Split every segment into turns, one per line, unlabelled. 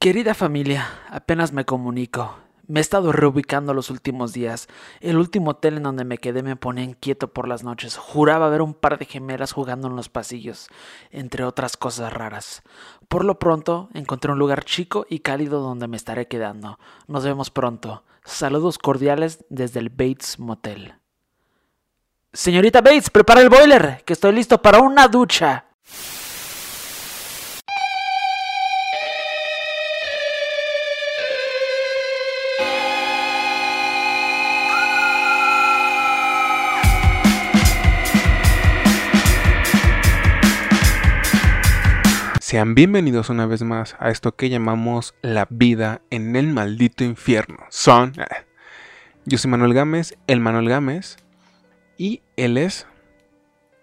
Querida familia, apenas me comunico. Me he estado reubicando los últimos días. El último hotel en donde me quedé me ponía inquieto por las noches. Juraba ver un par de gemelas jugando en los pasillos, entre otras cosas raras. Por lo pronto, encontré un lugar chico y cálido donde me estaré quedando. Nos vemos pronto. Saludos cordiales desde el Bates Motel. Señorita Bates, prepara el boiler, que estoy listo para una ducha.
Sean bienvenidos una vez más a esto que llamamos la vida en el maldito infierno. Son. eh, Yo soy Manuel Gámez, el Manuel Gámez. Y él es.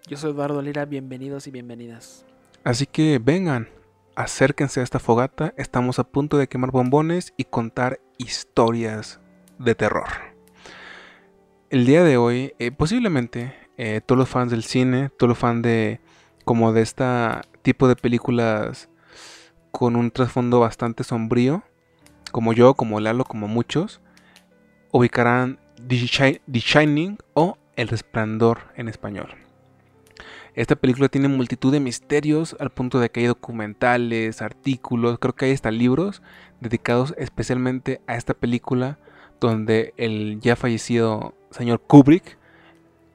Yo soy Eduardo Lira, bienvenidos y bienvenidas.
Así que vengan, acérquense a esta fogata. Estamos a punto de quemar bombones y contar historias de terror. El día de hoy, eh, posiblemente, eh, todos los fans del cine, todos los fans de. Como de esta tipo de películas con un trasfondo bastante sombrío, como yo, como Lalo, como muchos, ubicarán The Shining o El Resplandor en español. Esta película tiene multitud de misterios al punto de que hay documentales, artículos, creo que hay hasta libros dedicados especialmente a esta película donde el ya fallecido señor Kubrick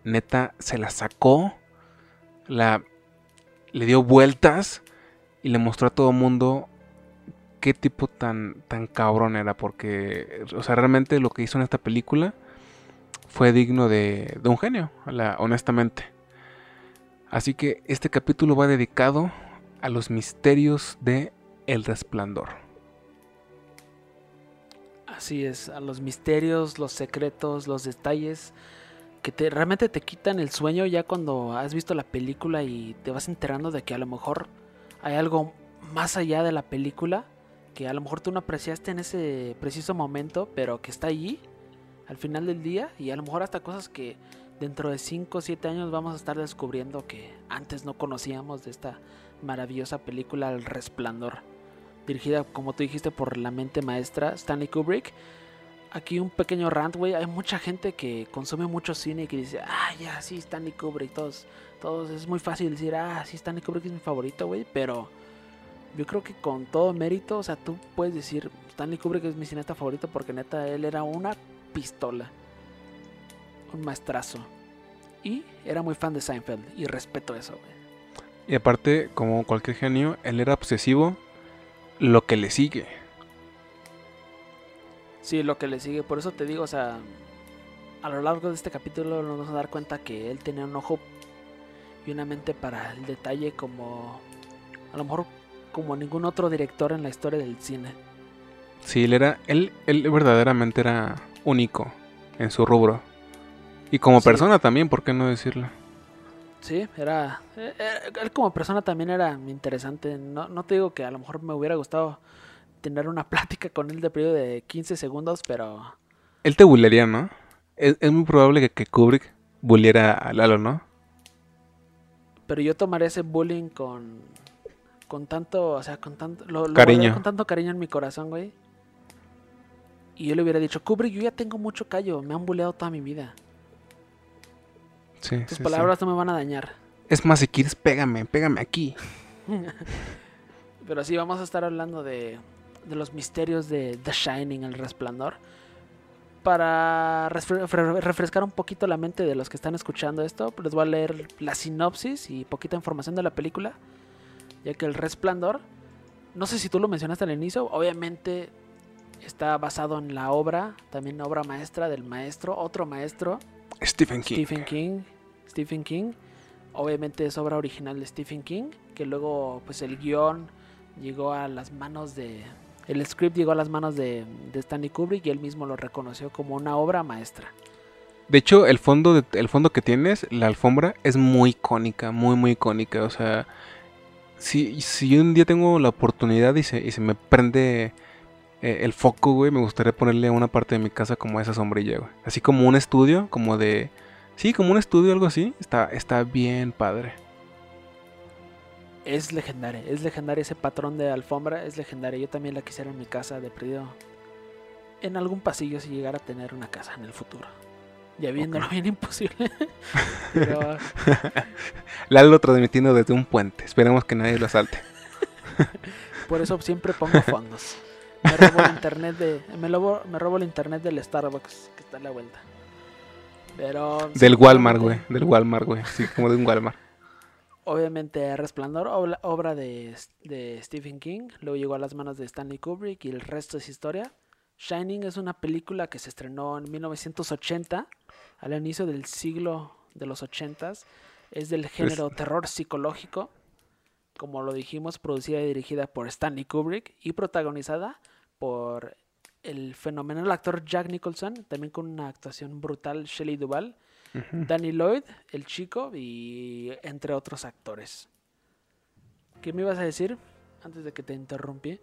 neta se la sacó, la le dio vueltas y le mostró a todo mundo qué tipo tan, tan cabrón era. Porque, o sea, realmente lo que hizo en esta película fue digno de, de un genio, honestamente. Así que este capítulo va dedicado a los misterios de El Resplandor.
Así es, a los misterios, los secretos, los detalles que te, realmente te quitan el sueño ya cuando has visto la película y te vas enterando de que a lo mejor hay algo más allá de la película que a lo mejor tú no apreciaste en ese preciso momento, pero que está allí al final del día y a lo mejor hasta cosas que dentro de 5 o 7 años vamos a estar descubriendo que antes no conocíamos de esta maravillosa película El Resplandor dirigida, como tú dijiste, por la mente maestra Stanley Kubrick. Aquí un pequeño rant, güey. Hay mucha gente que consume mucho cine y que dice, ah, ya, sí, Stanley Kubrick. Todos, todos, es muy fácil decir, ah, sí, Stanley Kubrick es mi favorito, güey. Pero yo creo que con todo mérito, o sea, tú puedes decir, Stanley Kubrick es mi cineasta favorito porque neta, él era una pistola. Un maestrazo. Y era muy fan de Seinfeld. Y respeto eso, güey.
Y aparte, como cualquier genio, él era obsesivo lo que le sigue.
Sí, lo que le sigue. Por eso te digo, o sea, a lo largo de este capítulo nos vamos a dar cuenta que él tenía un ojo y una mente para el detalle como a lo mejor como ningún otro director en la historia del cine.
Sí, él era, él, él verdaderamente era único en su rubro. Y como
Sí.
persona también, ¿por qué no decirlo?
Sí, era eh, eh, él como persona también era interesante. No, no te digo que a lo mejor me hubiera gustado tener una plática con él de periodo de 15 segundos, pero
Él te bullearía, ¿no? Es, es muy probable que, que Kubrick bulliera a Lalo, ¿no?
pero yo tomaré ese bullying con con tanto, o sea, con tanto lo, lo
Cariño.
con tanto cariño en mi corazón, güey. Y yo le hubiera dicho, Kubrick, yo ya tengo mucho callo, me han bulleado toda mi vida.
Sí.
Tus
sí,
palabras no me van a dañar.
Es más, si quieres, pégame, pégame aquí.
Pero sí, vamos a estar hablando de, de los misterios de The Shining, el resplandor. Para refre- refre- refrescar un poquito la mente de los que están escuchando esto, les voy a leer la sinopsis y poquita información de la película. Ya que el resplandor, no sé si tú lo mencionaste al inicio, obviamente está basado en la obra, también obra maestra del maestro, otro maestro,
Stephen King.
Stephen King. Stephen King. Obviamente es obra original de Stephen King. Que luego, pues el guion llegó a las manos de. El script llegó a las manos de, de Stanley Kubrick y él mismo lo reconoció como una obra maestra.
De hecho, el fondo, de- el fondo que tienes, la alfombra, es muy icónica, muy, muy icónica. O sea, si, si un día tengo la oportunidad y se, y se me prende eh, el foco, güey, me gustaría ponerle a una parte de mi casa como esa sombrilla. Así como un estudio, como de... Sí, como un estudio, algo así. Está, está bien padre.
Es legendaria. Es legendaria ese patrón de alfombra, es legendaria. Yo también la quisiera en mi casa de perdido. En algún pasillo si llegara a tener una casa en el futuro. Ya viéndolo bien imposible. Pero
Lalo transmitiendo desde un puente. Esperemos que nadie lo asalte.
por eso siempre pongo fondos. Me robo el internet de. Me robo, me robo el internet del Starbucks que está en la vuelta. Pero.
Del Walmart, güey. Del Walmart, güey. Sí, como de un Walmart.
Obviamente Resplandor, obra, de, de Stephen King, luego llegó a las manos de Stanley Kubrick y el resto es historia. Shining es una película que se estrenó en 1980, al inicio del siglo de los 80s. Es del género terror psicológico, como lo dijimos, producida y dirigida por Stanley Kubrick y protagonizada por el fenomenal actor Jack Nicholson, también con una actuación brutal Shelley Duvall. Danny Lloyd, el chico, y entre otros actores. ¿Qué me ibas a decir antes de que te interrumpí?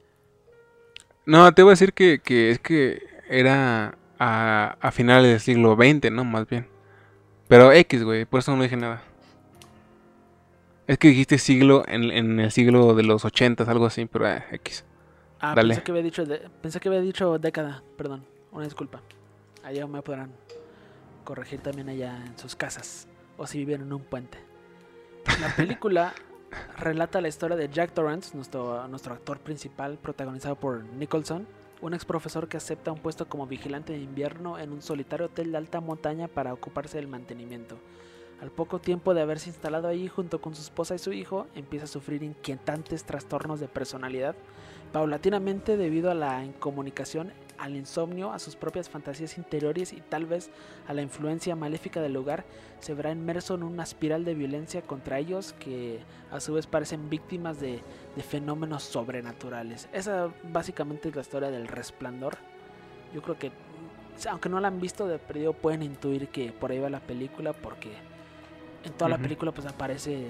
No, te voy a decir que, que es que era a, a finales del siglo XX, ¿no? Más bien. Pero X, güey, por eso no dije nada. Es que dijiste siglo en, en el siglo de los 80, algo así, pero eh, X.
Ah,
Dale.
pensé que había dicho de- pensé que había dicho década, perdón, una disculpa. Allá me podrán corregir también allá en sus casas o si viven en un puente. La película relata la historia de Jack Torrance, nuestro, nuestro actor principal, protagonizado por Nicholson, un ex profesor que acepta un puesto como vigilante de invierno en un solitario hotel de alta montaña para ocuparse del mantenimiento. Al poco tiempo de haberse instalado allí junto con su esposa y su hijo, empieza a sufrir inquietantes trastornos de personalidad, paulatinamente debido a la incomunicación, al insomnio, a sus propias fantasías interiores y tal vez a la influencia maléfica del lugar, se verá inmerso en una espiral de violencia contra ellos que a su vez parecen víctimas de, de fenómenos sobrenaturales. Esa básicamente es la historia del resplandor. Yo creo que, aunque no la han visto de perdido, pueden intuir que por ahí va la película porque en toda la película pues aparece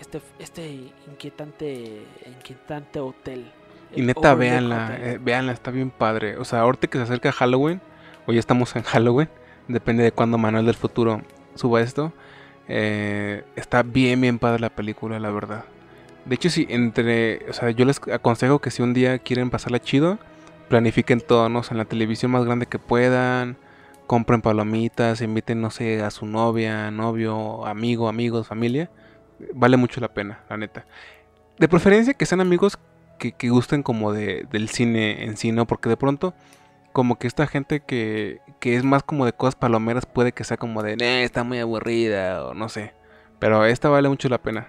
este, este inquietante, inquietante hotel.
Y neta, véanla, eh, véanla, está bien padre. O sea, ahorita que se acerca Halloween, o ya estamos en Halloween, depende de cuándo Manuel del Futuro suba esto. eh, está bien, bien padre la película, la verdad. De hecho, sí, entre. O sea, yo les aconsejo que si un día quieren pasarla chido, planifiquen todo, ¿no? O sea, en la televisión más grande que puedan. Compren palomitas, inviten, no sé, a su novia, novio, amigo, amigos, familia. Vale mucho la pena, la neta. De preferencia que sean amigos que, que gusten como de, del cine en sí, ¿no? Porque de pronto, como que esta gente que, que es más como de cosas palomeras puede que sea como de, "Eh, está muy aburrida o no sé. Pero esta vale mucho la pena.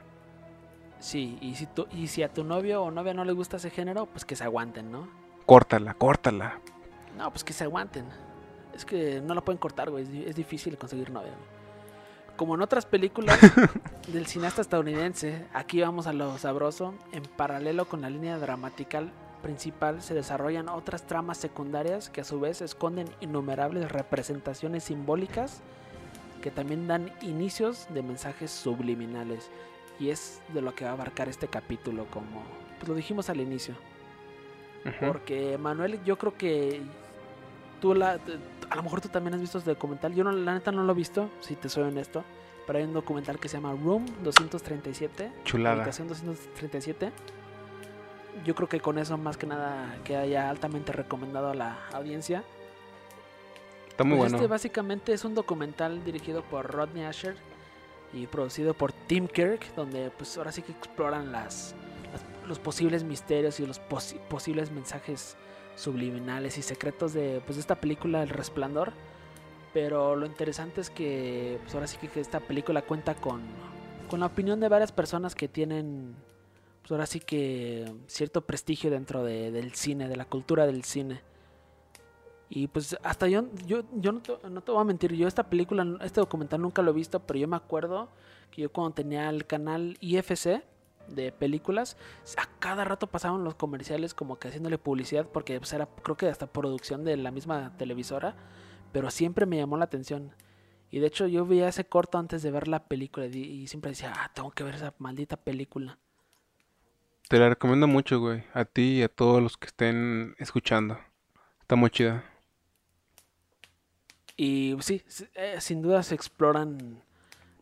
Sí, y si, tú, y si a tu novio o novia no le gusta ese género, pues que se aguanten, ¿no?
Córtala, córtala.
No, pues que se aguanten. Es que no la pueden cortar, güey. Es, es difícil conseguir novia. güey. Como en otras películas del cineasta estadounidense, aquí vamos a lo sabroso. En paralelo con la línea dramatical principal se desarrollan otras tramas secundarias que a su vez esconden innumerables representaciones simbólicas que también dan inicios de mensajes subliminales. Y es de lo que va a abarcar este capítulo, como pues lo dijimos al inicio. Porque Manuel, yo creo que tú la, t- a lo mejor tú también has visto este documental. Yo no, la neta no lo he visto, si te soy honesto. Pero hay un documental que se llama Room 237.
Chulada.
Habitación 237. Yo creo que con eso más que nada queda ya altamente recomendado a la audiencia.
Está muy
Pues
bueno.
Este básicamente es un documental dirigido por Rodney Asher y producido por Tim Kirk, donde pues ahora sí que exploran las, las- los posibles misterios y los posi- posibles mensajes subliminales y secretos de pues de esta película El Resplandor. Pero lo interesante es que pues ahora sí que, esta película cuenta con, con la opinión de varias personas que tienen pues ahora sí que cierto prestigio dentro de- del cine, de la cultura del cine. Y pues hasta yo, yo, yo no, no te voy a mentir, yo esta película, este documental nunca lo he visto, pero yo me acuerdo que yo cuando tenía el canal IFC de películas, a cada rato pasaban los comerciales como que haciéndole publicidad, porque pues era creo que hasta producción de la misma televisora, pero siempre me llamó la atención. Y de hecho yo veía ese corto antes de ver la película y, siempre decía, ah, tengo que ver esa maldita película.
Te la recomiendo mucho, güey. A ti y a todos los que estén escuchando. Está muy chida.
Y sí, eh, sin duda se exploran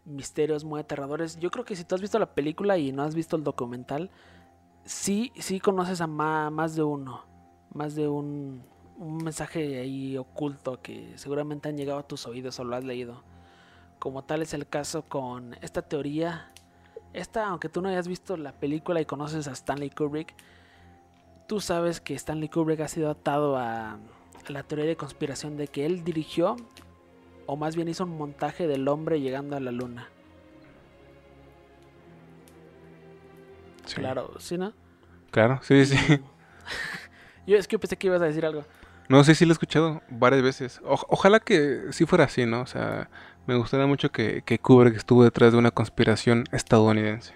misterios muy aterradores. Yo creo que si tú has visto la película y no has visto el documental, sí, sí conoces a más de uno, más de un, un mensaje ahí oculto que seguramente han llegado a tus oídos o lo has leído. Como tal es el caso con esta teoría. Esta, aunque tú no hayas visto la película y conoces a Stanley Kubrick, tú sabes que Stanley Kubrick ha sido atado a, la teoría de conspiración de que él dirigió, o más bien hizo un montaje del hombre llegando a la luna. Claro, ¿sí, no?
Claro, sí, sí.
Yo es que pensé que ibas a decir algo.
No sé si lo he escuchado varias veces. ojalá que sí fuera así, ¿no? O sea, me gustaría mucho que, que Kubrick estuvo detrás de una conspiración estadounidense.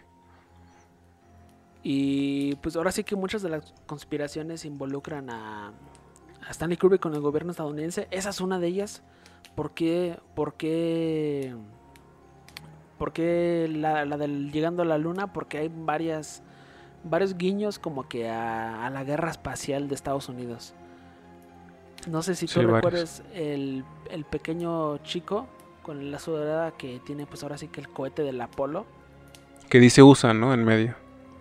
Y pues ahora sí que muchas de las conspiraciones involucran a, a Stanley Kubrick con el gobierno estadounidense. Esa es una de ellas. ¿Por qué? ¿Por qué? ¿Por qué la, la del llegando a la luna? Porque hay varias varios guiños como que a, la guerra espacial de Estados Unidos. No sé si tú recuerdas el, el, pequeño chico con la sudadera que tiene pues ahora sí que el cohete del Apolo.
Que dice USA, ¿no? En medio.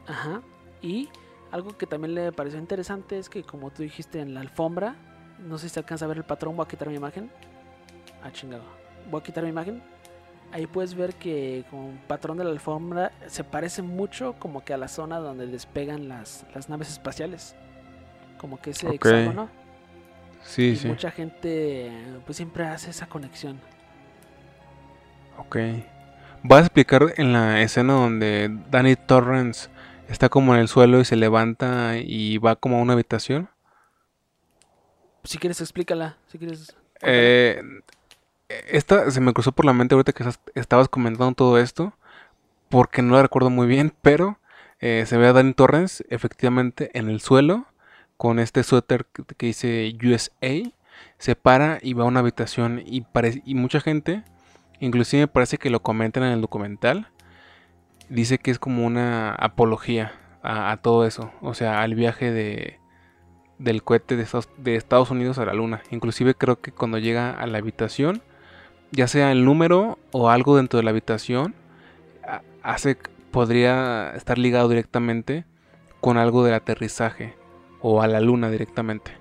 Ajá. Y algo que también le pareció interesante es que como tú dijiste en la alfombra, no sé si se alcanza a ver el patrón, voy a quitar mi imagen. Ah, chingado. Voy a quitar mi imagen ahí puedes ver que con patrón de la alfombra se parece mucho como que a la zona donde despegan las, las naves espaciales. Como que ese hexágono.
Sí,
y
sí.
Mucha gente pues siempre hace esa conexión.
Ok. ¿Vas a explicar en la escena donde Danny Torrance está como en el suelo y se levanta y va como a una habitación?
Si quieres explícala, si quieres.
Eh, esta se me cruzó por la mente ahorita que estabas comentando todo esto, porque no la recuerdo muy bien, pero eh, se ve a Danny Torrens efectivamente en el suelo con este suéter que, dice USA, se para y va a una habitación y, y mucha gente, inclusive me parece que lo comentan en el documental, dice que es como una apología a, todo eso, o sea, al viaje de, del cohete de Estados, de Estados Unidos a la luna. Inclusive creo que cuando llega a la habitación, ya sea el número o algo dentro de la habitación, hace, podría estar ligado directamente con algo del aterrizaje o a la luna directamente.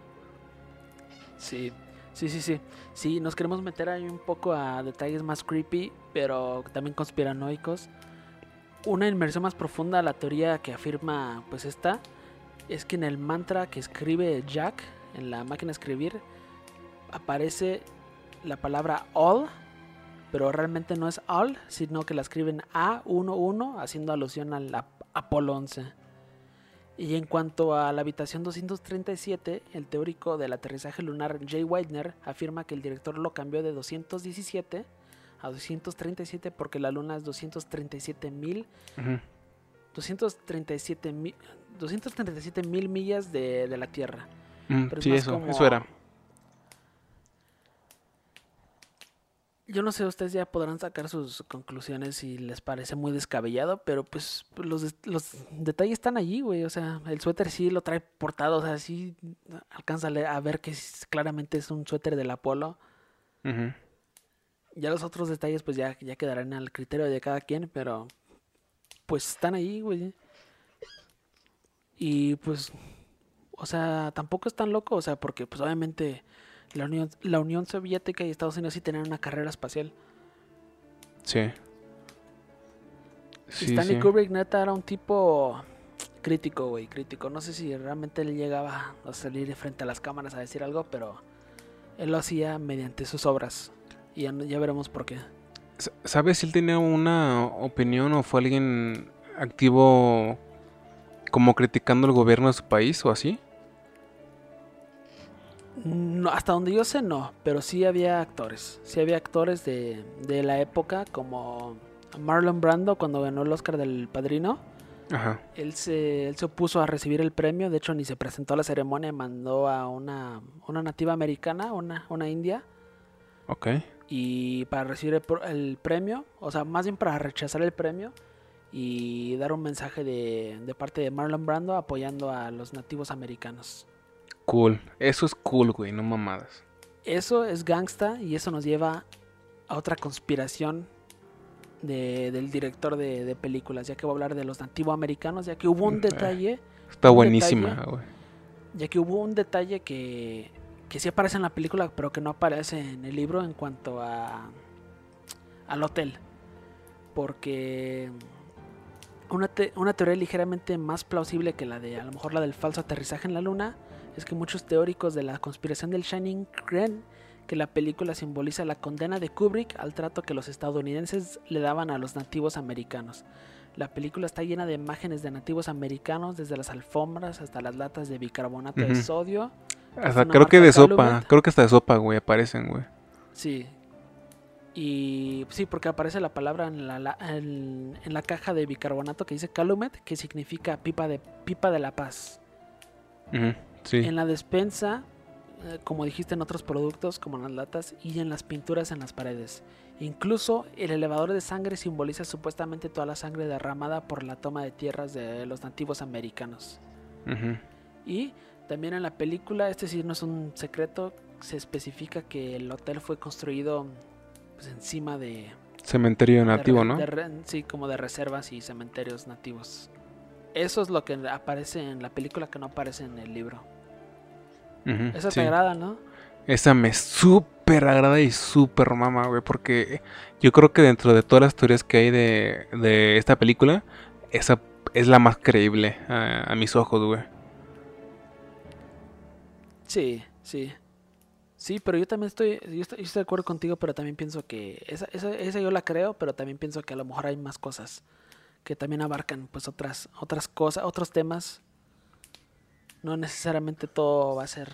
Sí, sí, sí, sí. Sí, nos queremos meter ahí un poco a detalles más creepy, pero también conspiranoicos. Una inmersión más profunda a la teoría que afirma pues esta es que en el mantra que escribe Jack en la máquina de escribir aparece la palabra all, pero realmente no es all, sino que la escriben A11 haciendo alusión al Apolo 11. Y en cuanto a la habitación 237, el teórico del aterrizaje lunar Jay Weidner afirma que el director lo cambió de 217 a 237 porque la luna es 237 mil 237 mil 237 mil millas de, la Tierra.
sí, eso, eso era.
Yo no sé, ustedes ya podrán sacar sus conclusiones si les parece muy descabellado, pero pues los, los detalles están allí, güey. O sea, el suéter sí lo trae portado, o sea, sí alcanza a ver que claramente es un suéter del Apolo. Ya los otros detalles pues ya, ya quedarán al criterio de cada quien, pero pues están ahí, güey. Y pues, o sea, tampoco es tan loco, o sea, porque pues obviamente la Unión, la Unión Soviética y Estados Unidos sí tenían una carrera espacial.
Sí.
Stanley Kubrick neta era un tipo crítico, güey, crítico. No sé si realmente él llegaba a salir de frente a las cámaras a decir algo, pero él lo hacía mediante sus obras. Y ya, ya veremos por qué.
¿Sabes si él tenía una opinión o fue alguien activo como criticando el gobierno de su país o así?
No, hasta donde yo sé no, pero sí había actores. Sí había actores de, de la época como Marlon Brando cuando ganó el Oscar del Padrino. Ajá. Él, se, él se opuso a recibir el premio, de hecho ni se presentó a la ceremonia, mandó a una, una nativa americana, una, una india.
Ok.
Y para recibir el, el, premio, o sea, más bien para rechazar el premio y dar un mensaje de, de parte de Marlon Brando apoyando a los nativos americanos.
Cool. Eso es cool, güey, no mamadas.
Eso es gangsta y eso nos lleva a otra conspiración de- del director de, de películas, ya que voy a hablar de los nativoamericanos, ya que hubo un
eh.
detalle,
Está
Un
buenísima,
detalle.
güey.
ya que hubo un detalle que, que sí aparece en la película, pero que no aparece en el libro en cuanto a al hotel. Porque una, te- una teoría ligeramente más plausible que la de a lo mejor la del falso aterrizaje en la luna es que muchos teóricos de la conspiración del Shining creen que la película simboliza la condena de Kubrick al trato que los estadounidenses le daban a los nativos americanos. La película está llena de imágenes de nativos americanos, desde las alfombras hasta las latas de bicarbonato de sodio.
Hasta creo que de sopa, creo que hasta de sopa, güey, aparecen, güey.
Sí. Y sí, porque aparece la palabra en la, la- en, en la caja de bicarbonato que dice Calumet, que significa pipa de, pipa de la paz.
Ujú, Sí.
En la despensa, eh, como dijiste en otros productos, como en las latas, y en las pinturas en las paredes. Incluso el elevador de sangre simboliza supuestamente toda la sangre derramada por la toma de tierras de los nativos americanos.
Ujú.
Y también en la película, este sí no es un secreto, se especifica que el hotel fue construido pues, encima de...
Cementerio
de
nativo, ¿no?
de sí, como de reservas y cementerios nativos. Eso es lo que aparece en la película que no aparece en el libro.
Sí.
te agrada, ¿no?
Esa me súper agrada y súper mama, güey, porque yo creo que dentro de todas las teorías que hay de, de esta película, esa es la más creíble a, a mis ojos, güey.
Sí, sí. Sí, pero yo también estoy, yo estoy, yo estoy de acuerdo contigo, pero también pienso que esa, esa, esa yo la creo, pero también pienso que a lo mejor hay más cosas que también abarcan pues otras, otras cosas, otros temas. No necesariamente todo va a ser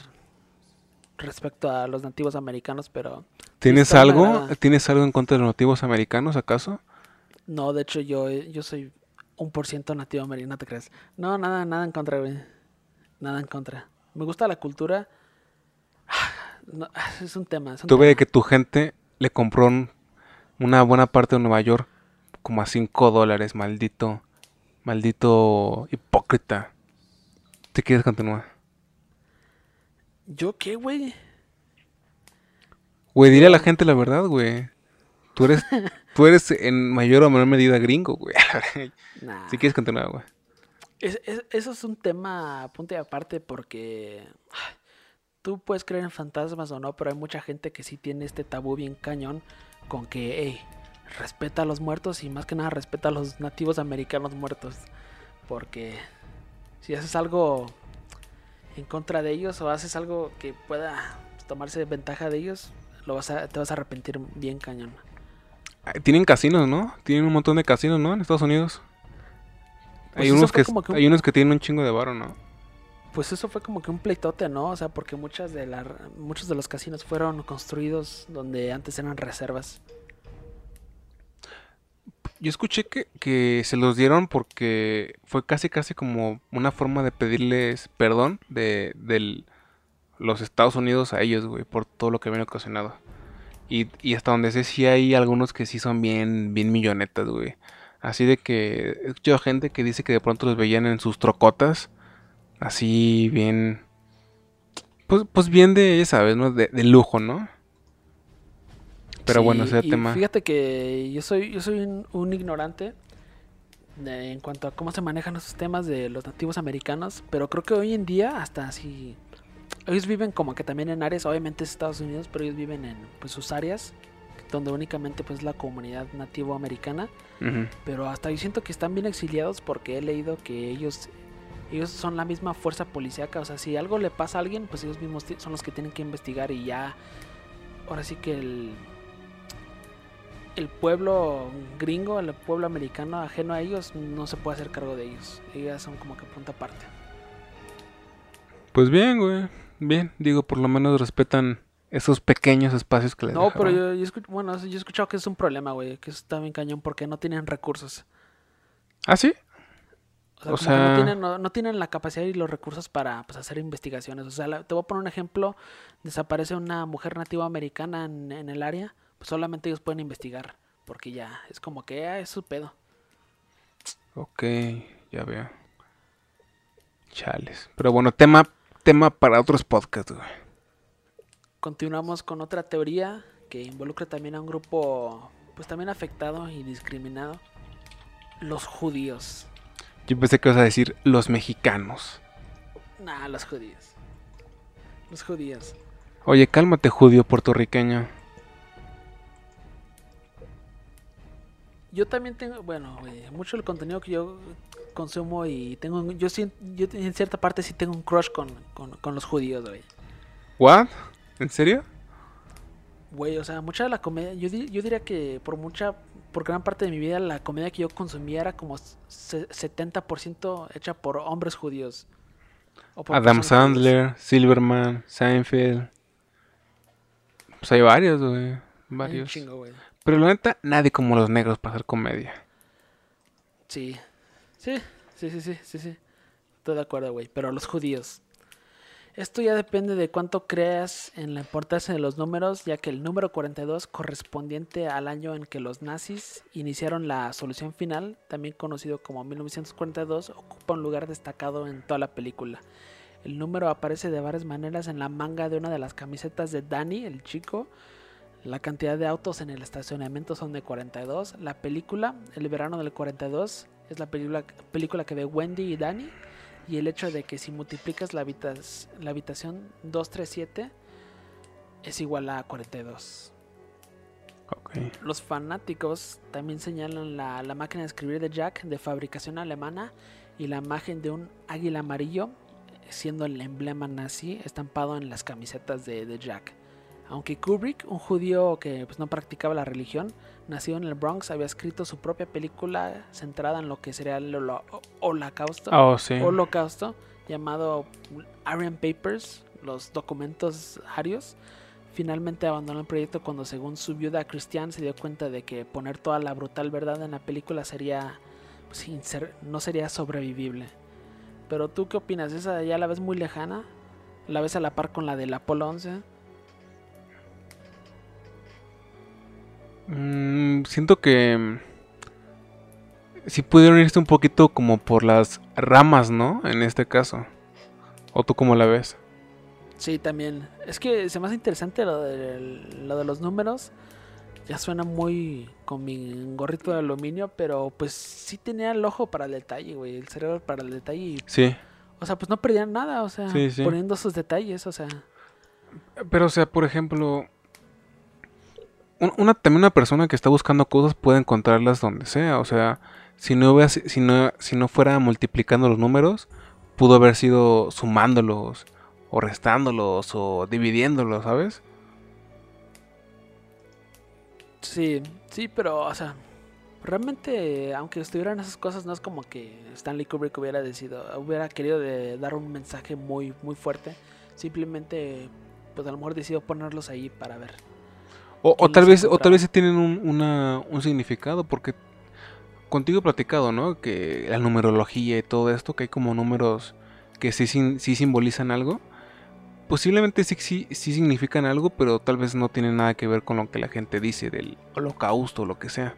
respecto a los nativos americanos, pero
¿Tienes algo? ¿Tienes algo en contra de los nativos americanos, acaso?
no, de hecho yo, yo soy un por ciento nativo americano, no te creas. No, nada, nada en contra, güey. Nada en contra. Me gusta la cultura. No, es un tema. Es un
Tuve
tema.
que tu gente le compró un- una buena parte de Nueva York como a 5 dólares, maldito, maldito hipócrita. ¿Te quieres continuar?
¿Yo qué, güey?
Güey, dile a la gente la verdad, güey. Tú eres, tú eres en mayor o menor medida gringo, güey.
Nah.
si quieres continuar, güey.
Es- es- eso es un tema a punto y aparte porque ay, tú puedes creer en fantasmas o no, pero hay mucha gente que sí tiene este tabú bien cañón con que, hey, respeta a los muertos y más que nada respeta a los nativos americanos muertos. Porque si haces algo en contra de ellos o haces algo que pueda tomarse ventaja de ellos, lo vas a, te vas a arrepentir bien cañón.
Tienen casinos, ¿no? Tienen un montón de casinos, ¿no? En Estados Unidos.
Pues
hay, unos que,
un-
hay unos que tienen un chingo de varo, ¿no?
Pues eso fue como que un pleitote, ¿no? O sea, porque muchas de la, muchos de los casinos fueron construidos donde antes eran reservas.
Yo escuché que, que se los dieron porque fue casi casi como una forma de pedirles perdón de, del- los Estados Unidos a ellos, güey, por todo lo que habían ocasionado. Y, y hasta donde sé, sí hay algunos que sí son bien, bien millonetas, güey. Así de que he escuchado gente que dice que de pronto los veían en sus trocotas, así bien, pues, pues bien de, ya sabes, ¿no? De, de lujo, ¿no? Pero bueno, ese
y
tema.
Fíjate que yo soy, yo soy un, un ignorante de- en cuanto a cómo se manejan esos temas de los nativos americanos, pero creo que hoy en día hasta así ellos viven como que también en áreas, obviamente es Estados Unidos, pero ellos viven en pues sus áreas donde únicamente pues la comunidad nativo americana,
Ujú.
pero hasta yo siento que están bien exiliados porque he leído que ellos ellos son la misma fuerza policíaca, o sea, si algo le pasa a alguien, pues ellos mismos son los que tienen que investigar y ya ahora sí que el el pueblo gringo, el pueblo americano ajeno a ellos no se puede hacer cargo de ellos. Ellas son como que punta aparte.
Pues bien, güey. Bien, digo, por lo menos respetan esos pequeños espacios que les
No, pero yo, yo escu- bueno, yo he escuchado que es un problema, güey, que eso está bien cañón porque no tienen recursos.
¿Ah, sí?
O sea,
O
que no
sea-
tienen, no, no tienen la capacidad y los recursos para pues, hacer investigaciones. O sea, la- te voy a poner un ejemplo. Desaparece una mujer nativa americana en, en el área, solamente ellos pueden investigar. Porque ya es como que ah, es su pedo.
Ok, ya veo. Chales. Pero bueno, tema, tema para otros podcasts, güey.
Continuamos con otra teoría que involucra también a un grupo pues también afectado y discriminado, los judíos.
Yo pensé que ibas a decir los mexicanos.
Nah, los judíos. Los judíos.
Oye, cálmate, judío puertorriqueño.
Yo también tengo, bueno, güey, mucho del contenido que yo consumo y tengo, yo, yo en cierta parte sí tengo un crush con, con, con los judíos, güey.
¿What? ¿En serio?
Güey, o sea, mucha de la comedia, yo, di- yo diría que por mucha, por gran parte de mi vida, la comedia que yo consumía era como se- 70% hecha por hombres judíos. O por
Adam. Sandler, Silverman, Seinfeld. Pues hay varios, güey. Varios.
chingo, güey.
Pero la neta, nadie como los negros para hacer comedia.
Sí. Sí, sí, sí, sí, sí, sí. Estoy de acuerdo, güey. Pero los judíos. Esto ya depende de cuánto creas en la importancia de los números, ya que el número 42, correspondiente al año en que los nazis iniciaron la solución final, también conocido como 1942, ocupa un lugar destacado en toda la película. El número aparece de varias maneras en la manga de una de las camisetas de Danny, el chico. La cantidad de autos en el estacionamiento son de 42. La película, El verano del 42, es la película, película que ve Wendy y Danny. Y el hecho de que si multiplicas la, habitas- la habitación 237 es igual a 42.
Ok.
Los fanáticos también señalan la, la máquina de escribir de Jack de fabricación alemana y la imagen de un águila amarillo siendo el emblema nazi estampado en las camisetas de, de Jack. Aunque Kubrick, un judío que pues, no practicaba la religión, nacido en el Bronx, había escrito su propia película centrada en lo que sería el holo- holocausto,
Oh, sí.
holocausto llamado Aryan Papers, los documentos arios. Finalmente abandonó el proyecto cuando según su viuda Christian se dio cuenta de que poner toda la brutal verdad en la película sería pues, no sería sobrevivible. Pero tú qué opinas? ¿Esa ya la ves muy lejana? ¿La ves a la par con la del Apolo 11?
Mm, siento que mm, sí pudieron irse un poquito como por las ramas, ¿no? En este caso. ¿O tú cómo la ves?
Sí, también. Es que se me hace interesante lo de, lo de los números. Ya suena muy con mi gorrito de aluminio, pero pues sí tenía el ojo para el detalle, güey. El cerebro para el detalle. y,
Sí.
o sea, pues no perdían nada, o sea,
Sí, sí.
poniendo sus detalles, o sea.
Pero, o sea, por ejemplo, una, también una persona que está buscando cosas puede encontrarlas donde sea. O sea, si no, hubiera si, no, si no fuera multiplicando los números, pudo haber sido sumándolos, o restándolos, o dividiéndolos, ¿sabes?
Sí, sí, pero, o sea, realmente, aunque estuvieran esas cosas, no es como que Stanley Kubrick hubiera decidido, hubiera querido dar un mensaje muy, muy fuerte. Simplemente, pues a lo mejor decidió ponerlos ahí para ver.
O, tal vez, o tal vez tienen un, una- un significado, porque contigo he platicado, ¿no? Que la numerología y todo esto, que hay como números que sí, sí simbolizan algo. Posiblemente sí, sí, sí significan algo, pero tal vez no tienen nada que ver con lo que la gente dice del holocausto o lo que sea.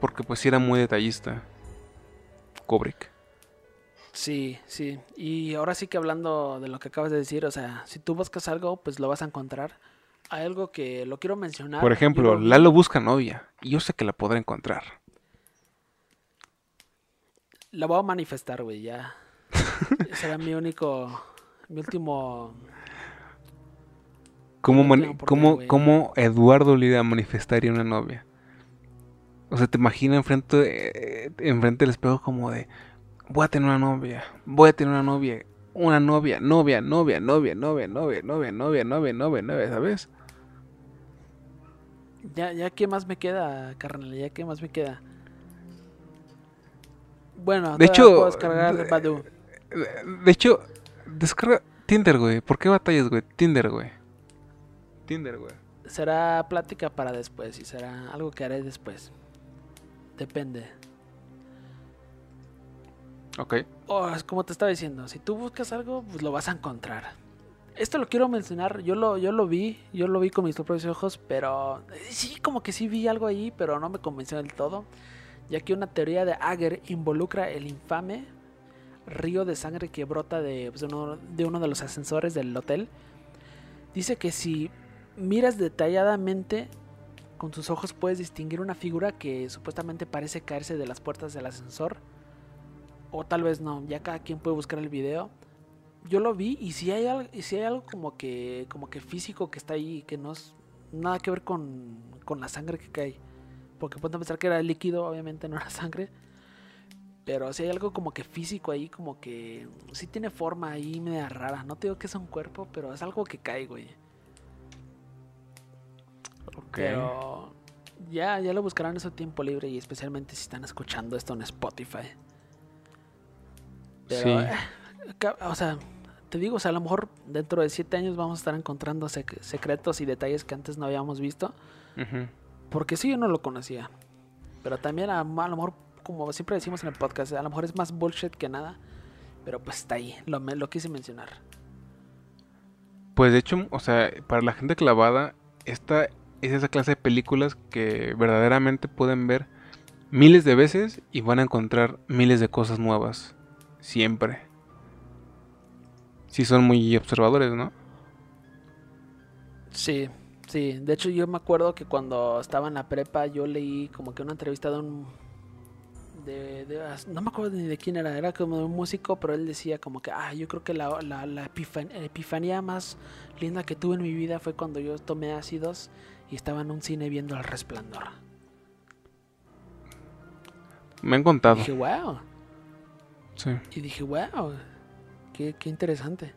Porque pues sí era muy detallista. Kubrick.
Sí, sí. Y ahora sí que hablando de lo que acabas de decir, o sea, si tú buscas algo, pues lo vas a encontrar. Hay algo que lo quiero mencionar.
Por
yo
ejemplo,
lo vi-
Lalo busca novia. Y yo sé que la podrá encontrar.
La voy a manifestar, güey, ya. Será mi único, mi último...
¿Cómo, mani-
por qué,
cómo- cómo Eduardo le iba a manifestaría una novia? O sea, te imaginas enfrente, eh, enfrente del espejo como de, voy a tener una novia, voy a tener una novia, una novia, novia, novia, novia, novia, novia, novia, novia, novia, novia, novia, ¿sabes?
Ya, ya, ¿qué más me queda, carnal? ¿Ya qué más me queda? Bueno,
De hecho,
puedo descargar
de-
Badoo.
De- De hecho, descarga Tinder, güey. ¿Por qué batallas, güey? Tinder, güey. Tinder, güey.
Será plática para después y será algo que haré después. Depende.
Ok.
Oh, es como te estaba diciendo, si tú buscas algo, pues lo vas a encontrar. Esto lo quiero mencionar, yo lo, yo lo vi, yo lo vi con mis propios ojos, pero eh, sí, como que sí vi algo ahí, pero no me convenció del todo, ya que una teoría de Ager involucra el infame río de sangre que brota de, pues, de uno de los ascensores del hotel. Dice que si miras detalladamente con tus ojos puedes distinguir una figura que supuestamente parece caerse de las puertas del ascensor. O tal vez no, ya cada quien puede buscar el video. Yo lo vi y si hay algo, si hay algo como que como que físico que está ahí, que no es nada que ver con, con la sangre que cae. Porque pueden pensar que era líquido, obviamente no era sangre. Pero si hay algo como que físico ahí, como que sí tiene forma ahí media rara. No te digo que es un cuerpo, pero es algo que cae, güey. Pero ya, ya lo buscarán en su tiempo libre y especialmente si están escuchando esto en Spotify. Pero, sí. Eh, o sea, te digo, o sea, a lo mejor dentro de siete años vamos a estar encontrando secretos y detalles que antes no habíamos visto. Porque sí, yo no lo conocía. Pero también a, a, lo mejor, como siempre decimos en el podcast, a lo mejor es más bullshit que nada. Pero pues está ahí, lo, lo quise mencionar.
Pues de hecho, o sea, para la gente clavada, esta es esa clase de películas que verdaderamente pueden ver miles de veces y van a encontrar miles de cosas nuevas. Siempre. Si son muy observadores, ¿no?
Sí, sí. De hecho yo me acuerdo que cuando estaba en la prepa yo leí como que una entrevista de un de, no me acuerdo ni de quién era, era como de un músico, pero él decía como que, ah, yo creo que la, la, epifanía más linda que tuve en mi vida fue cuando yo tomé ácidos y estaba en un cine viendo El Resplandor.
Me han contado.
Y dije, wow. Sí. Y dije, wow, qué, qué interesante.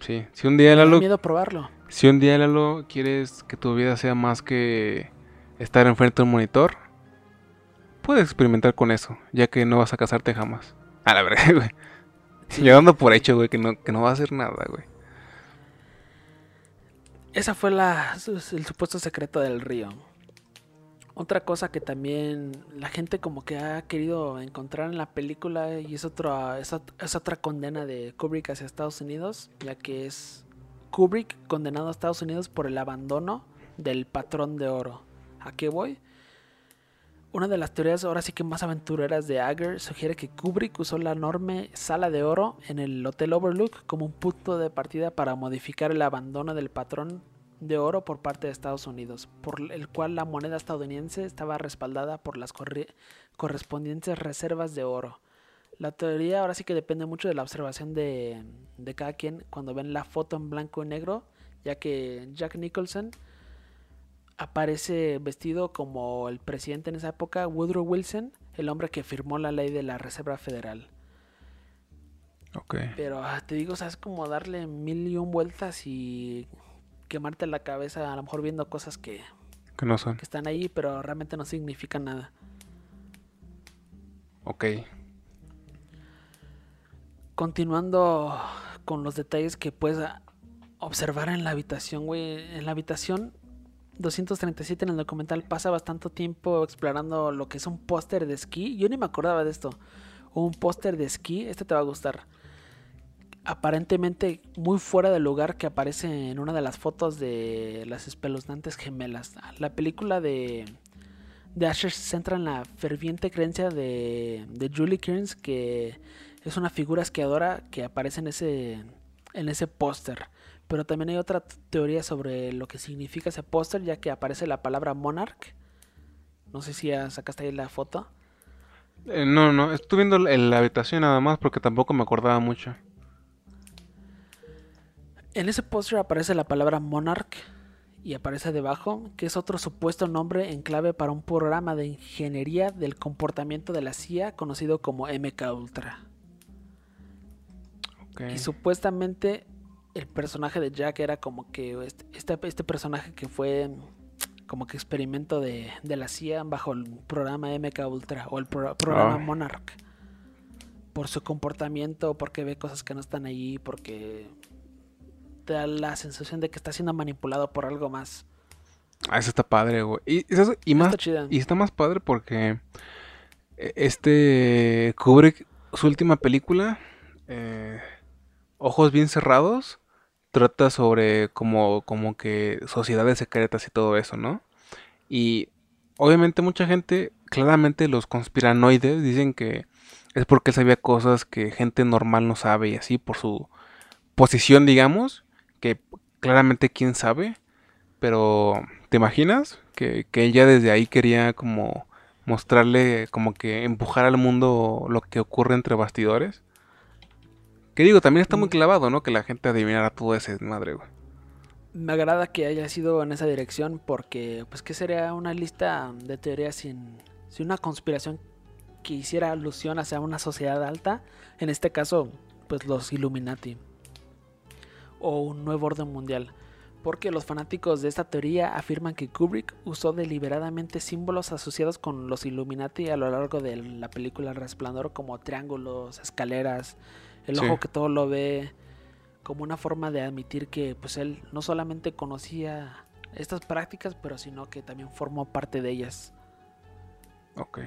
Sí, si un día
Lalo... miedo probarlo.
Si un día Lalo quieres que tu vida sea más que estar enfrente de un monitor, puedes experimentar con eso, ya que no vas a casarte jamás. A la verdad, güey. Llevando por hecho, güey, que no, que no va a hacer nada, güey.
Esa fue la, el supuesto secreto del río. Otra cosa que también la gente como que ha querido encontrar en la película y es, otra es, otra condena de Kubrick hacia Estados Unidos, ya que es Kubrick condenado a Estados Unidos por el abandono del patrón de oro. ¿A qué voy? Una de las teorías ahora sí que más aventureras de Ager sugiere que Kubrick usó la enorme sala de oro en el Hotel Overlook como un punto de partida para modificar el abandono del patrón de oro por parte de Estados Unidos, por el cual la moneda estadounidense estaba respaldada por las correspondientes reservas de oro. La teoría ahora sí que depende mucho de la observación de, de cada quien cuando ven la foto en blanco y negro, ya que Jack Nicholson aparece vestido como el presidente en esa época, Woodrow Wilson, el hombre que firmó la ley de la Reserva Federal.
Ok.
Pero ah, te digo, o sea, es como darle mil y un vueltas y quemarte la cabeza, a lo mejor viendo cosas que,
que no son.
Que están ahí, pero realmente no significan nada.
Ok.
Continuando con los detalles que puedes observar en la habitación, güey. En la habitación 237 en el documental pasa bastante tiempo explorando lo que es un póster de esquí. Yo ni me acordaba de esto. Un póster de esquí, este te va a gustar. Aparentemente muy fuera del lugar que aparece en una de las fotos de las espeluznantes gemelas. La película de, de Asher se centra en la ferviente creencia de, de Julie Kearns, que es una figura esquiadora que aparece en ese, en ese póster. Pero también hay otra teoría sobre lo que significa ese póster, ya que aparece la palabra Monarch. No sé si ya sacaste ahí la foto.
Eh, no, no, estuve viendo la habitación nada más porque tampoco me acordaba mucho.
En ese póster aparece la palabra Monarch y aparece debajo que es otro supuesto nombre en clave para un programa de ingeniería del comportamiento de la CIA conocido como MK Ultra. Y supuestamente el personaje de Jack era como que este, este, este personaje que fue como que experimento de, la CIA bajo el programa MK Ultra o el programa ah. Monarch. Por su comportamiento, porque ve cosas que no están ahí, porque te da la sensación de que está siendo manipulado por algo más.
Ah, eso está padre, güey. Y, y, más, está y está más padre porque eh, este Kubrick, su última película, eh, Ojos bien cerrados, trata sobre como, como que sociedades secretas y todo eso, ¿no? Y obviamente mucha gente, claramente los conspiranoides dicen que es porque él sabía cosas que gente normal no sabe y así por su posición, digamos, claramente quién sabe. pero ¿te imaginas que, que él ya desde ahí quería como mostrarle, como que empujar al mundo lo que ocurre entre bastidores? Que digo, también está muy
Mm.
clavado, ¿no? Que la gente adivinara todo ese madre, güey.
Me agrada que haya sido en esa dirección porque, pues, ¿qué sería una lista de teorías sin, sin una conspiración que hiciera alusión hacia una sociedad alta? En este caso, pues los Illuminati. O un nuevo orden mundial. Porque los fanáticos de esta teoría afirman que Kubrick usó deliberadamente símbolos asociados con los Illuminati a lo largo de la película Resplandor como triángulos, escaleras, el
Sí.
ojo que todo lo ve, como una forma de admitir que pues él no solamente conocía estas prácticas, pero sino que también formó parte de ellas.
Ok.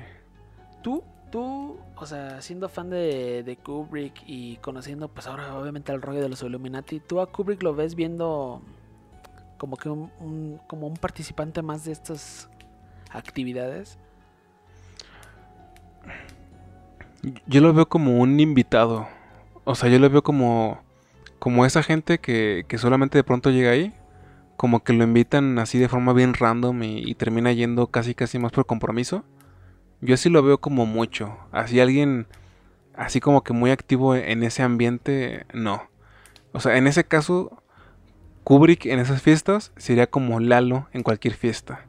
Tú, tú, o sea, siendo fan de, Kubrick y conociendo pues ahora obviamente el rollo de los Illuminati, ¿tú a Kubrick lo ves viendo como que un, como un participante más de estas actividades?
Yo lo veo como un invitado. O sea, yo lo veo como, como esa gente que, que solamente de pronto llega ahí. Como que lo invitan así de forma bien random y termina yendo casi casi más por compromiso. Yo sí lo veo como mucho. Así alguien, así como que muy activo en ese ambiente, no. O sea, en ese caso, Kubrick en esas fiestas sería como Lalo en cualquier fiesta.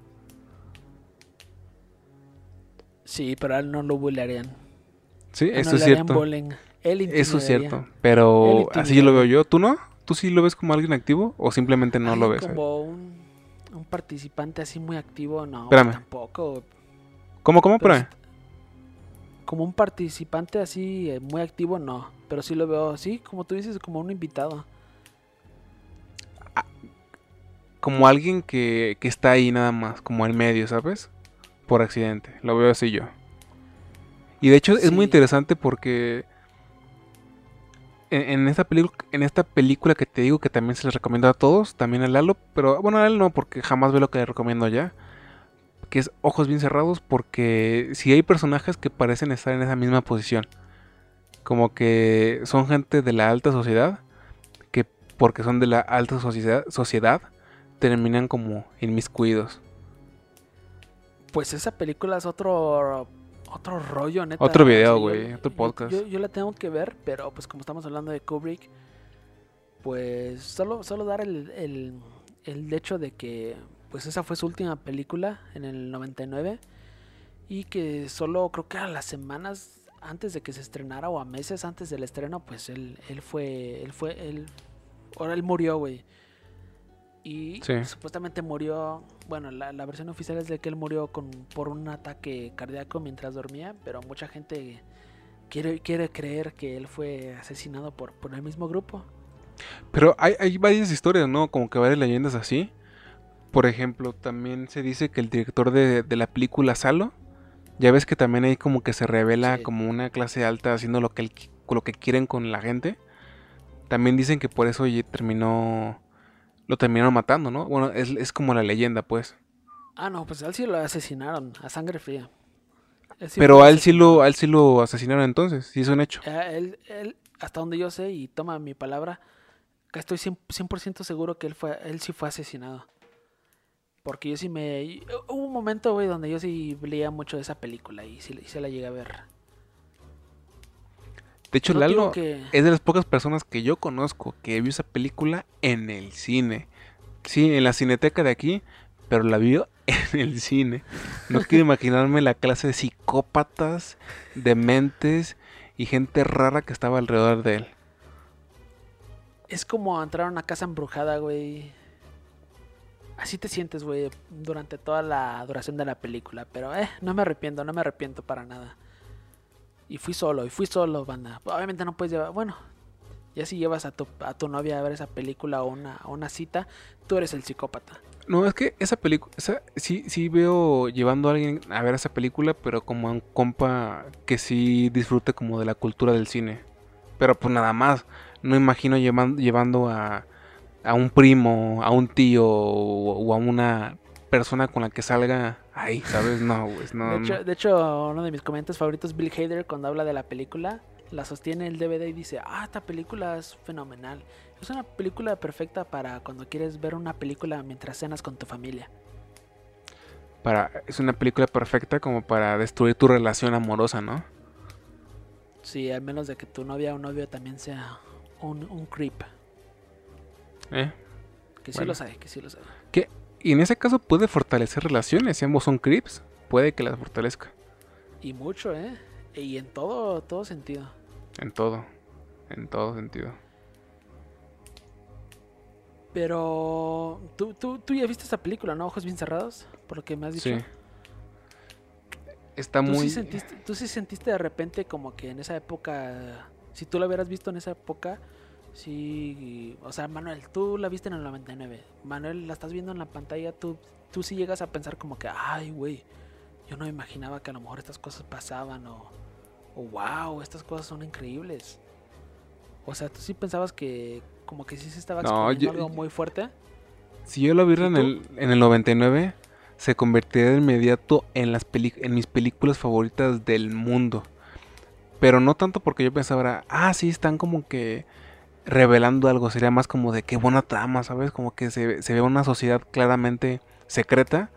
Sí, pero a él no lo bullearían.
Sí,
A no
eso
le
es cierto.
Él
Eso es cierto, pero así lo veo yo. ¿Tú no? ¿Tú sí lo ves como alguien activo o simplemente no lo ves?
Como un, un participante así muy activo, no,
Espérame.
tampoco.
¿Cómo, cómo?
Pero como un participante así eh, muy activo, no. Pero sí lo veo así, como tú dices, como un invitado.
Como alguien que, que está ahí nada más, como al medio, ¿sabes? Por accidente. Lo veo así yo. Y de hecho es muy interesante porque en, en esta en esta película que te digo que también se les recomiendo a todos, también a Lalo, pero bueno, a él no, porque jamás ve lo que le recomiendo ya. Que es ojos bien cerrados, porque si hay personajes que parecen estar en esa misma posición. Como que son gente de la alta sociedad, que porque son de la alta sociedad, sociedad terminan como inmiscuidos.
Pues esa película es otro otro rollo, neta.
Otro video, güey, otro podcast.
Yo, yo la tengo que ver, pero pues como estamos hablando de Kubrick, pues solo, solo dar el, el, el hecho de que pues esa fue su última película en el 99 y que solo creo que a las semanas antes de que se estrenara o a meses antes del estreno, pues él, él fue, él fue, él, ahora él murió, güey. Y
Sí.
supuestamente murió, bueno, la, la versión oficial es de que él murió con, por un ataque cardíaco mientras dormía, pero mucha gente quiere, quiere creer que él fue asesinado por, por el mismo grupo.
Pero hay, hay varias historias, ¿no? Como que varias leyendas así. Por ejemplo, también se dice que el director de, de la película Salo, ya ves que también ahí como que se revela
Sí.
como una clase alta haciendo lo que, qui- lo que quieren con la gente. También dicen que por eso terminó, lo terminaron matando, ¿no? Bueno, es, es como la leyenda, pues.
Ah, no, pues a él sí lo asesinaron a sangre fría. Sí
Pero a él sí lo, a él sí lo asesinaron entonces, sí es un hecho.
Eh, Él, él, hasta donde yo sé y toma mi palabra, que estoy 100%, 100% seguro que él, fue, él sí fue asesinado. Porque yo sí me... y- Hubo un momento, güey, donde yo sí leía mucho de esa película y sí, y sí la llegué a ver.
De hecho,
No
Lalo
que-
es de las pocas personas que yo conozco que vio esa película en el cine. Sí, en la cineteca de aquí, pero la vio en el cine. No quiero imaginarme la clase de psicópatas, dementes y gente rara que estaba alrededor de él.
Es como entrar a una casa embrujada, güey. Así te sientes, güey, durante toda la duración de la película. Pero, eh, no me arrepiento, no me arrepiento para nada. Y fui solo, y fui solo, banda. Obviamente no puedes llevar, bueno, ya si llevas a tu, a tu novia a ver esa película o una, una cita, tú eres el psicópata.
No, es que esa película, sí, sí veo llevando a alguien a ver esa película, pero como a un compa que sí disfrute como de la cultura del cine. Pero pues nada más, no imagino llevan- llevando a, a un primo, a un tío o, o a una persona con la que salga ahí, ¿sabes? No, pues no.
de,
no.
hecho, de hecho, uno de mis comentarios favoritos, Bill Hader, cuando habla de la película, la sostiene el DVD y dice, ah, esta película es fenomenal. Es una película perfecta para cuando quieres ver una película mientras cenas con tu familia.
Para, es una película perfecta como para destruir tu relación amorosa, ¿no?
Sí, al menos de que tu novia o novio también sea un, un creep.
¿Eh?
Que sí lo sabe, que sí lo sabe.
Que, y en ese caso puede fortalecer relaciones. Si ambos son creeps, puede que las fortalezca.
Y mucho, ¿eh? Y en todo, todo sentido.
En todo. En todo sentido.
Pero tú, tú, tú ya viste esa película, ¿no? Ojos bien cerrados, por lo que me has dicho.
Sí. Está
¿Tú,
muy.
sí sentiste, tú sí sentiste de repente como que en esa época, si tú la hubieras visto en esa época, sí, o sea, Manuel, tú la viste en el 99, Manuel, la estás viendo en la pantalla, tú, tú sí llegas a pensar como que, ay, güey, yo no me imaginaba que a lo mejor estas cosas pasaban o, o wow, estas cosas son increíbles. O sea, tú sí pensabas que como que sí se estaba
No, yo-
algo muy fuerte.
Si yo lo viera
¿Y
en el, en el 99, se convertiría de inmediato en, las peli- en mis películas favoritas del mundo. Pero no tanto porque yo pensaba, ah, sí, están como que revelando algo. Sería más como de qué buena trama, ¿sabes? Como que se, se ve una sociedad claramente secreta,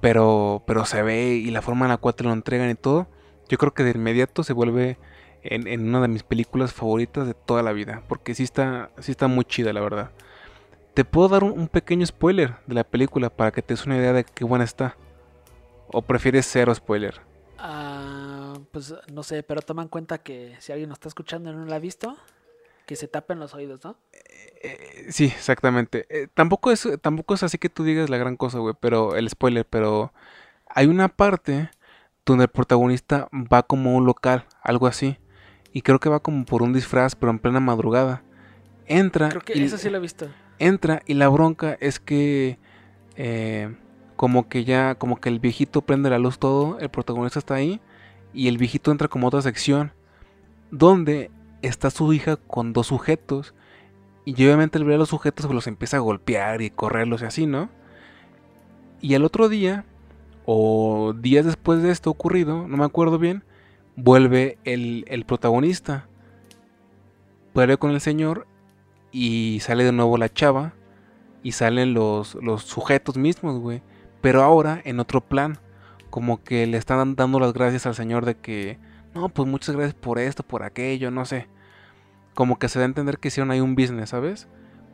pero, pero se ve y la forma en la cual te lo entregan y todo. Yo creo que de inmediato se vuelve en, en una de mis películas favoritas de toda la vida. Porque sí está, sí está muy chida, la verdad. Te puedo dar un, pequeño spoiler de la película para que te des una idea de qué buena está. ¿O prefieres cero spoiler?
Ah, pues no sé, pero toma en cuenta que si alguien nos está escuchando y no la ha visto, que se tapen los oídos, ¿no?
Eh, sí, exactamente. Eh, tampoco, es, tampoco es así que tú digas la gran cosa, güey, pero el spoiler, pero hay una parte donde el protagonista va como a un local, algo así. Y creo que va como por un disfraz, pero en plena madrugada. Entra
Creo que
y-
eso sí lo he visto.
entra y la bronca es que eh, como que ya como que el viejito prende la luz todo el protagonista está ahí y el viejito entra como a otra sección donde está su hija con dos sujetos y obviamente el ver a los sujetos pues los empieza a golpear y correrlos y así no y al otro día o días después de esto ocurrido no me acuerdo bien vuelve el, el protagonista vuelve con el señor y sale de nuevo la chava y salen los, los sujetos mismos, güey. Pero ahora en otro plan, como que le están dando las gracias al señor de que, no, pues muchas gracias por esto, por aquello, no sé. Como que se da a entender que hicieron ahí un business, ¿sabes?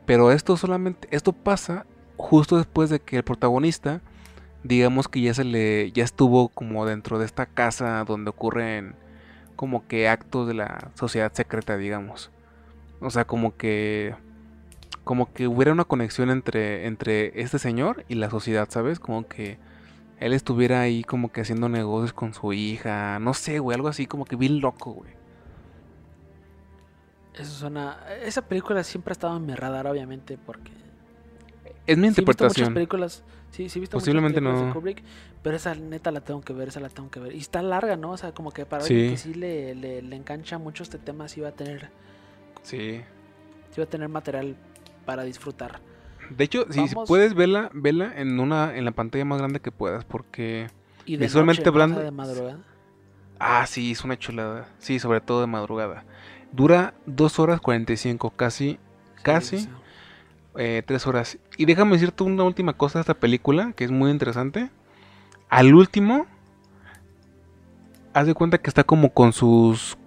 Pero esto solamente, esto pasa justo después de que el protagonista, digamos que ya se le, ya estuvo como dentro de esta casa donde ocurren como que actos de la sociedad secreta, digamos. O sea, como que como que hubiera una conexión entre entre este señor y la sociedad, ¿sabes? Como que él estuviera ahí como que haciendo negocios con su hija, no sé, güey, algo así como que bien loco, güey.
Eso suena. Esa película siempre ha estado en mi radar, obviamente, porque.
Es mi
Sí he visto muchas
interpretación.
películas. Sí, sí he visto muchas
Posiblemente
de
no.
Kubrick, pero esa neta la tengo que ver, esa la tengo que ver. Y está larga, ¿no? O sea, como que para
Sí.
alguien que sí le, le, le engancha mucho este tema, sí va a tener,
Sí.
sí va a tener material para disfrutar.
De hecho, si
Vamos.
puedes verla, vela en una en la pantalla más grande que puedas porque
Y de
Visualmente hablando-
de madrugada.
ah, sí, es una chulada. Sí, sobre todo de madrugada. Dura 2 horas 45, casi Casi.
Sí, sí.
eh, tres horas. Y déjame decirte una última cosa de esta película que es muy interesante. Al último, haz de cuenta que está como con sus.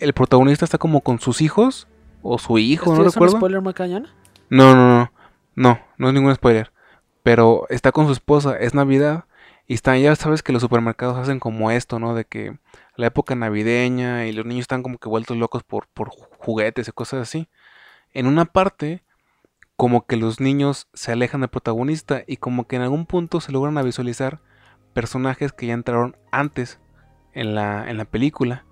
El protagonista está como con sus hijos o su hijo,
¿Esto
no
es un
recuerdo.
spoiler muy cañón?
No, no, no, no, no es ningún spoiler. Pero está con su esposa, es Navidad. Y están, ya sabes que los supermercados hacen como esto, ¿no? De que la época navideña y los niños están como que vueltos locos por, por juguetes y cosas así. En una parte, como que los niños se alejan del protagonista y como que en algún punto se logran a visualizar personajes que ya entraron antes en la, en la película.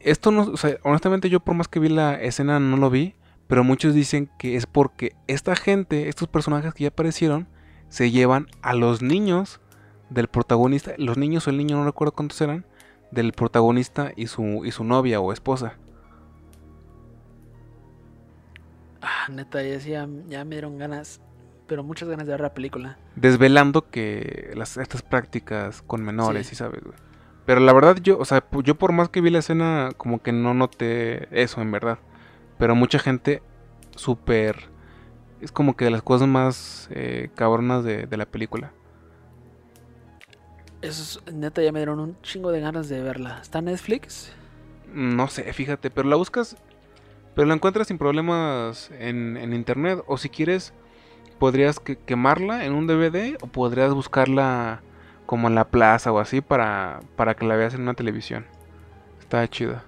Esto no, o sea, honestamente yo por más que vi la escena no lo vi, pero muchos dicen que es porque esta gente, estos personajes que ya aparecieron, se llevan a los niños del protagonista, los niños o el niño, no recuerdo cuántos eran, del protagonista y su, y su novia o esposa.
Ah, neta, ya, ya, ya me dieron ganas, pero muchas ganas de ver la película.
Desvelando que las, estas prácticas con menores,
Sí.
¿sí sabes, güey? Pero la verdad yo, o sea, yo por más que vi la escena, como que no noté eso, en verdad. Pero mucha gente súper... Es como que de las cosas más eh, cabronas de, de la película.
Eso es, neta, ya me dieron un chingo de ganas de verla. ¿Está en Netflix?
No sé, fíjate, pero la buscas, pero la encuentras sin problemas en, en internet. O si quieres, podrías que- quemarla en un DVD o podrías buscarla como en la plaza o así para, para que la veas en una televisión. Está chida.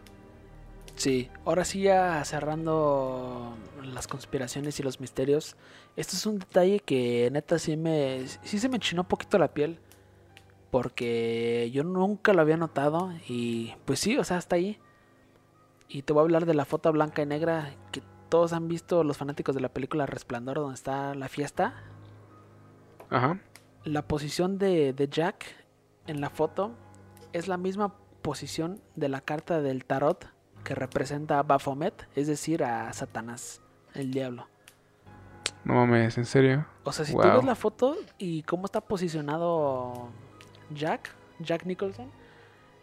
Sí. Ahora sí, ya cerrando las conspiraciones y los misterios. Esto es un detalle que neta sí me. Sí se me enchinó un poquito la piel. Porque yo nunca lo había notado. Y pues sí, o sea, está ahí. Y te voy a hablar de la foto blanca y negra que todos han visto los fanáticos de la película Resplandor, donde está la fiesta.
Ajá.
La posición de, de Jack en la foto es la misma posición de la carta del tarot que representa a Baphomet, es decir, a Satanás, el diablo.
No mames, ¿en serio?
O sea, si tú ves la foto y cómo está posicionado Jack, Jack Nicholson,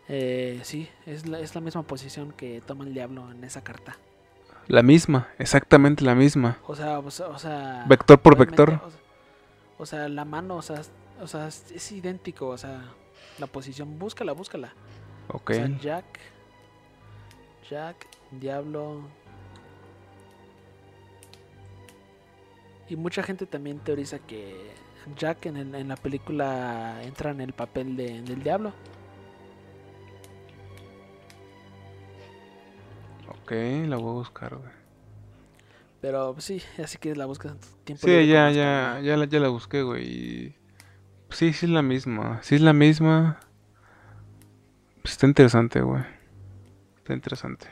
eh, sí, es la, es la misma posición que toma el diablo en esa carta.
La misma, exactamente la misma.
O sea, o sea, o sea,
Vector por vector.
O sea, o sea, la mano, o sea, es- o sea, es, es idéntico, o sea, la posición, búscala, búscala.
Ok.
O sea, Jack, Jack, Diablo. Y mucha gente también teoriza que Jack en, el- en la película entra en el papel de- del diablo.
Ok, la voy a buscar, güey.
Pero pues, sí, así que la buscas en tu tiempo.
Sí, ya, ya, ya, la, ya la busqué, güey. Sí, sí es la misma. Sí es la misma. Pues está interesante, güey. Está interesante.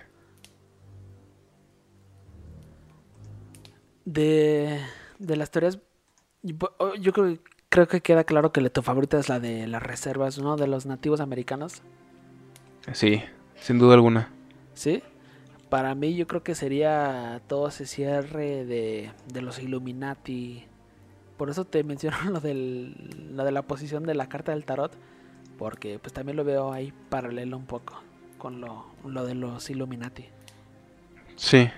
De, de las teorías, yo oh, yo creo, creo que queda claro que tu favorita es la de las reservas, ¿no? De los nativos americanos.
Sí, sin duda alguna.
¿Sí? Para mí yo creo que sería todo ese cierre de, de los Illuminati. Por eso te menciono lo, del, lo de la posición de la carta del tarot. Porque pues también lo veo ahí paralelo un poco con lo, lo de los Illuminati.
Sí.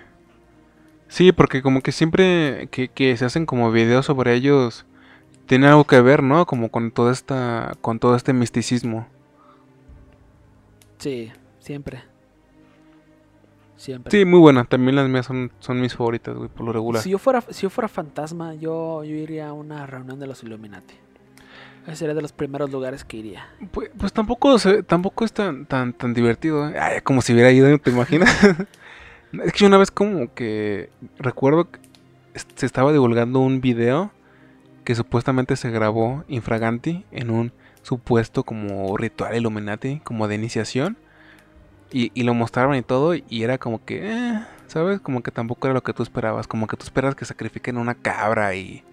Sí, porque como que siempre que, que se hacen como videos sobre ellos, tiene algo que ver, ¿no? Como con toda esta, con todo este misticismo.
Sí, siempre. Siempre.
Sí, muy buena. También las mías son, son mis favoritas, güey, por lo regular.
Si yo fuera, si yo fuera fantasma, yo, yo iría a una reunión de los Illuminati. Ese sería de los primeros lugares que iría.
Pues, pues tampoco, se- tampoco es tan, tan, tan divertido. ¿eh? Como si hubiera ido, ¿te imaginas? es que una vez como que recuerdo que se estaba divulgando un video que supuestamente se grabó infraganti en un supuesto como ritual Illuminati, como de iniciación. Y, y lo mostraron y todo, y era como que, eh, ¿sabes? Como que tampoco era lo que tú esperabas. Como que tú esperas que sacrifiquen una cabra y,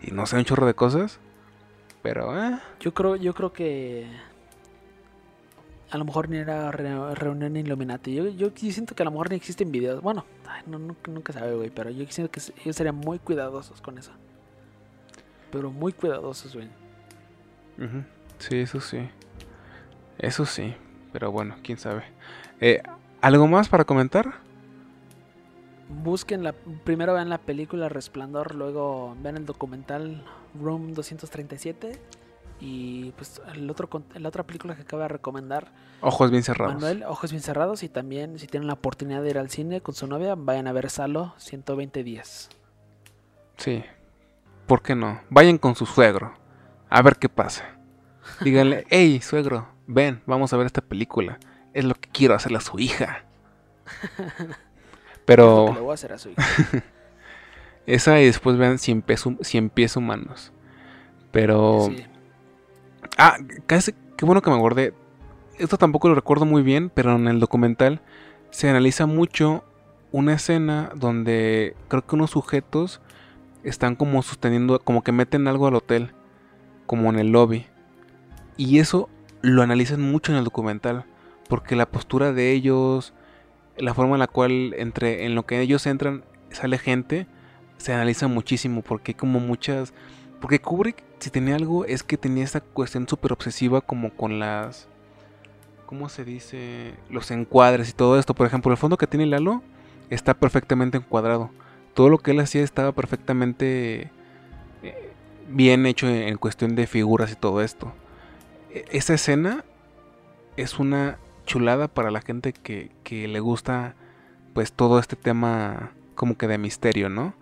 y no sé, un chorro de cosas. Pero, eh.
Yo creo, yo creo que a lo mejor ni era re- reunión Illuminati. Yo, yo sí siento que a lo mejor ni existen videos. Bueno, ay, no, nunca, nunca sabe, güey. Pero yo siento que ellos serían muy cuidadosos con eso. Pero muy cuidadosos, güey.
Ujú. Sí, eso sí. Eso sí. Pero bueno, quién sabe. Eh, ¿Algo más para comentar?
Busquen la, primero vean la película Resplandor, luego vean el documental Room 237 y pues el otro la otra película que acaba de recomendar
Ojos bien cerrados.
Manuel, Ojos bien cerrados y también si tienen la oportunidad de ir al cine con su novia, vayan a ver Salo 120 días.
Sí. ¿Por qué no? Vayan con su suegro. A ver qué pasa. Díganle, hey, suegro, ven, vamos a ver esta película. Es lo que quiero hacerle a su hija.
Es lo que le
Pero
voy a hacer a su hija.
esa y después vean 100 pies, hum- 100 pies humanos. Pero...
Sí.
Ah, casi, qué bueno que me acordé. Esto tampoco lo recuerdo muy bien, pero en el documental se analiza mucho una escena donde creo que unos sujetos están como sosteniendo, como que meten algo al hotel, como en el lobby. Y eso lo analizan mucho en el documental, porque la postura de ellos, la forma en la cual entre en lo que ellos entran sale gente, se analiza muchísimo, porque como muchas porque Kubrick, si tenía algo, es que tenía esta cuestión súper obsesiva como con las... ¿Cómo se dice? Los encuadres y todo esto. Por ejemplo, el fondo que tiene Lalo está perfectamente encuadrado. Todo lo que él hacía estaba perfectamente eh, bien hecho en cuestión de figuras y todo esto. E, esa escena es una chulada para la gente que, que le gusta pues todo este tema como que de misterio, ¿no?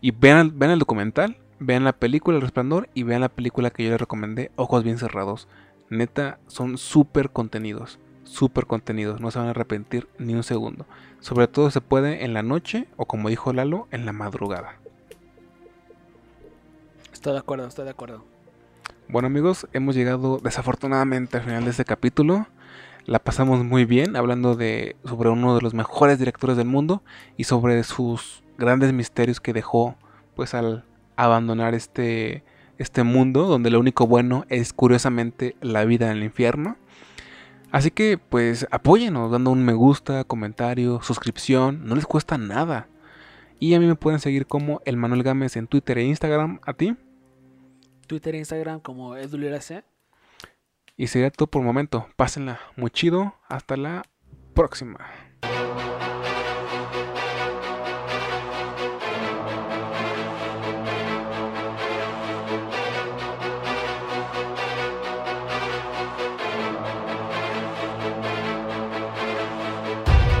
Y vean, vean el documental, vean la película El Resplandor y vean la película que yo les recomendé, Ojos Bien Cerrados. Neta, son súper contenidos, súper contenidos, no se van a arrepentir ni un segundo. Sobre todo se puede en la noche o como dijo Lalo, en la madrugada.
Estoy de acuerdo, estoy de acuerdo.
Bueno amigos, hemos llegado desafortunadamente al final de este capítulo. La pasamos muy bien hablando de sobre uno de los mejores directores del mundo y sobre sus grandes misterios que dejó pues al abandonar este este mundo donde lo único bueno es curiosamente la vida en el infierno. Así que pues apóyenos dando un me gusta, comentario, suscripción, no les cuesta nada. Y a mí me pueden seguir como el Manuel Gámez en Twitter e Instagram, a ti.
Twitter e Instagram como edulirac.
Y sería todo por el momento. Pásenla muy chido. Hasta la próxima.